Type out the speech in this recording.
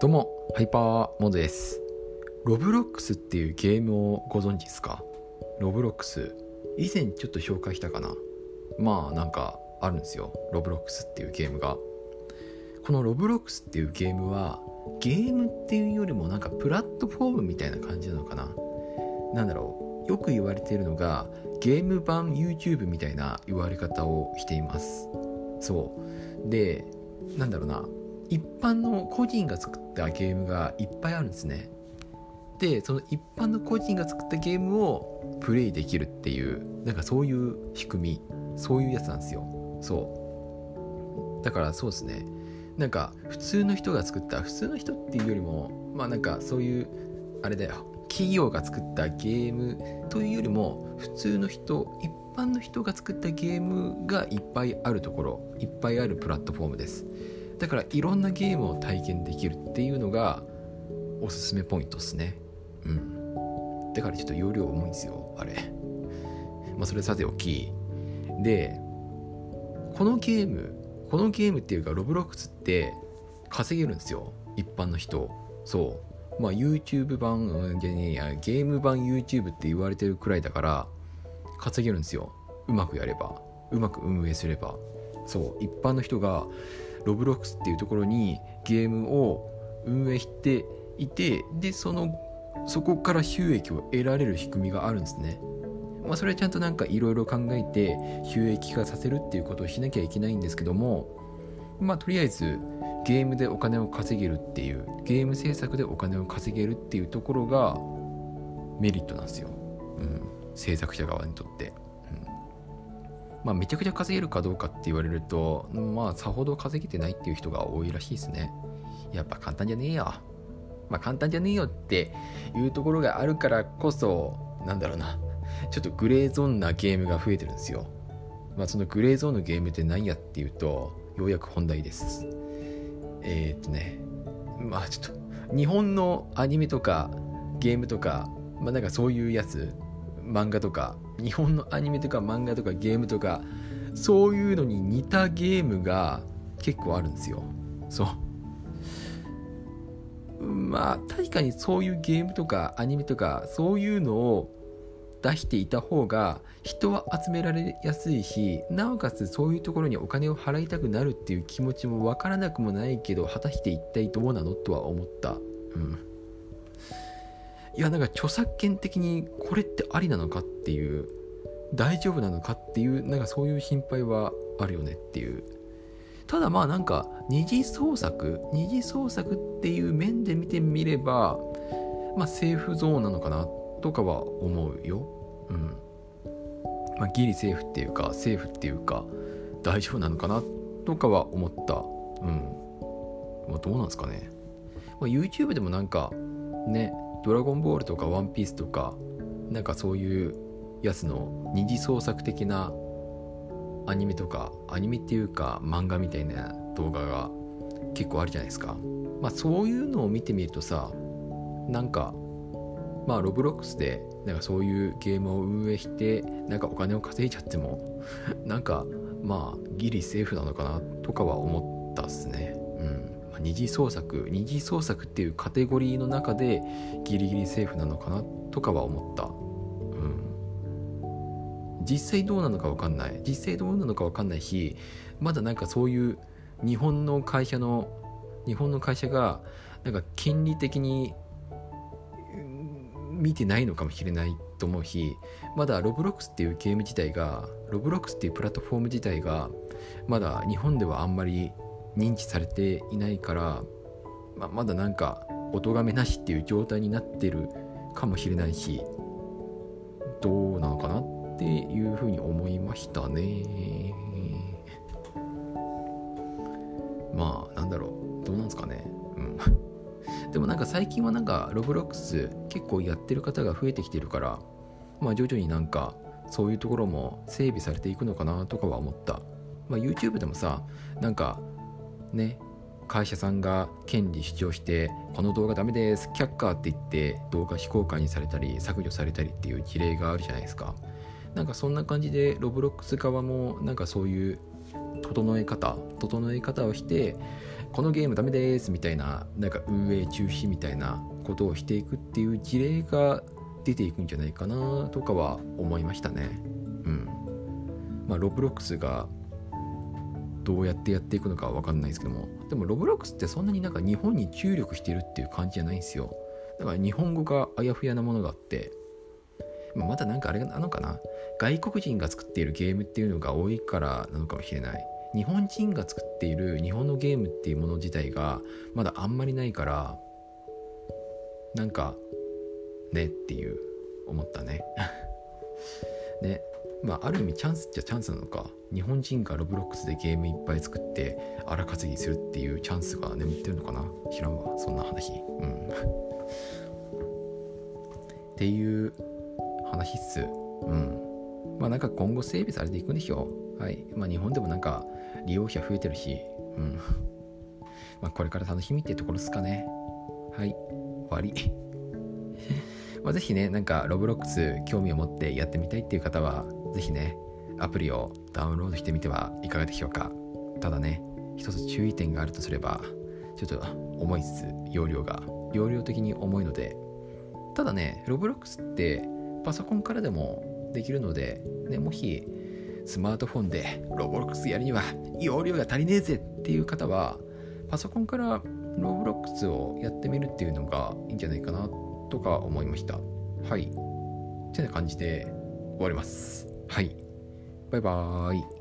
どうも、ハイパーモンドです。ロブロックスっていうゲームをご存知ですか？ロブロックス。以前ちょっと紹介したかな？まあなんかあるんですよ。ロブロックスっていうゲームが。このロブロックスっていうゲームは、ゲームっていうよりもなんかプラットフォームみたいな感じなのかな？なんだろう。よく言われているのが、ゲーム版 YouTube みたいな言われ方をしています。そう。で、なんだろうな。一般の個人が作ったゲームがいっぱいあるんですね。でその一般の個人が作ったゲームをプレイできるっていうなんかそういう仕組みそういうやつなんですよ。そう。だからそうですね。なんか普通の人が作った普通の人っていうよりもまあなんかそういうあれだよ。企業が作ったゲームというよりも普通の人一般の人が作ったゲームがいっぱいあるところいっぱいあるプラットフォームです。だからいろんなゲームを体験できるっていうのがおすすめポイントですね。うん。だからちょっと容量重いんですよあれ。まあそれさておき。でこのゲームこのゲームっていうかロブロックスって稼げるんですよ。一般の人。そう。まあ YouTube 版、うん、ゲーム版 YouTube って言われてるくらいだから稼げるんですよ。うまくやれば。うまく運営すれば。そう。一般の人がロブロックスっていうところにゲームを運営していてでそのそこから収益を得られる仕組みがあるんですね。まあ、それはちゃんとなんかいろいろ考えて収益化させるっていうことをしなきゃいけないんですけどもまあとりあえずゲームでお金を稼げるっていうゲーム制作でお金を稼げるっていうところがメリットなんですよ、うん、制作者側にとって。まあ、めちゃくちゃ稼げるかどうかって言われると、まあ、さほど稼げてないっていう人が多いらしいですね。やっぱ簡単じゃねえよ。まあ、簡単じゃねえよっていうところがあるからこそ、なんだろうな、ちょっとグレーゾーンなゲームが増えてるんですよ。まあ、そのグレーゾーンのゲームって何やっていうと、ようやく本題です。えー、っとね、まあちょっと、日本のアニメとかゲームとか、まあなんかそういうやつ、漫画とか日本のアニメとか漫画とかゲームとかそういうのに似たゲームが結構あるんですよ。そう。まあ確かにそういうゲームとかアニメとかそういうのを出していた方が人は集められやすいしなおかつそういうところにお金を払いたくなるっていう気持ちもわからなくもないけど果たして一体どうなの？とは思った。うん。いやなんか著作権的にこれってありなのかっていう大丈夫なのかっていうなんかそういう心配はあるよねっていう。ただまあなんか二次創作二次創作っていう面で見てみればまあセーフゾーンなのかなとかは思うよ。うん。まあギリセーフっていうかセーフっていうか大丈夫なのかなとかは思った。うん。まあどうなんですかね、まあ、YouTube でもなんかねドラゴンボールとかワンピースとかなんかそういうやつの二次創作的なアニメとかアニメっていうか漫画みたいな動画が結構あるじゃないですか。まあそういうのを見てみるとさなんかまあロブロックスでなんかそういうゲームを運営してなんかお金を稼いじゃってもなんかまあギリセーフなのかなとかは思ったっすね。うん。二次創作二次創作っていうカテゴリーの中でギリギリセーフなのかなとかは思った。うん。実際どうなのか分かんない。実際どうなのか分かんないしまだなんかそういう日本の会社の日本の会社がなんか権利的に見てないのかもしれないと思うしまだロブロックスっていうゲーム自体がロブロックスっていうプラットフォーム自体がまだ日本ではあんまり認知されていないから、まあ、まだなんかお咎めなしっていう状態になってるかもしれないしどうなのかなっていうふうに思いましたね。まあなんだろう。どうなんですかね。うん。でもなんか最近はなんかロブロックス結構やってる方が増えてきてるからまあ徐々になんかそういうところも整備されていくのかなとかは思った。まあ YouTube でもさなんかね会社さんが権利主張してこの動画ダメです却下って言って動画非公開にされたり削除されたりっていう事例があるじゃないですか。なんかそんな感じでロブロックス側もなんかそういう整え方整え方をしてこのゲームダメですみたいななんか運営中止みたいなことをしていくっていう事例が出ていくんじゃないかなとかは思いましたね。うん。まあロブロックスがどうやってやっていくのかは分かんないですけども。でもロブロックスってそんなになんか日本に注力してるっていう感じじゃないんですよ。だから日本語があやふやなものがあってまだなんかあれなのかな。外国人が作っているゲームっていうのが多いからなのかもしれない。日本人が作っている日本のゲームっていうもの自体がまだあんまりないからなんかねっていう思ったね。ね。まあある意味チャンスっちゃチャンスなのか。日本人がロブロックスでゲームいっぱい作って荒稼ぎするっていうチャンスが眠ってるのかな。知らんわそんな話。うん。っていう話っす。うん。まあなんか今後整備されていくんでしょう。はい。まあ日本でもなんか利用者増えてるし。うん。まあこれから楽しみってところですかね。はい。終わり。まあ、ぜひね、なんか、ロブロックス興味を持ってやってみたいっていう方は、ぜひね、アプリをダウンロードしてみてはいかがでしょうか。ただね、一つ注意点があるとすれば、ちょっと重いつつ、容量が、容量的に重いので、ただね、ロブロックスってパソコンからでもできるので、ね、もし、スマートフォンでロブロックスやるには容量が足りねえぜっていう方は、パソコンからロブロックスをやってみるっていうのがいいんじゃないかなとか思いました。はい。ってな感じで終わります。はい。バイバーイ。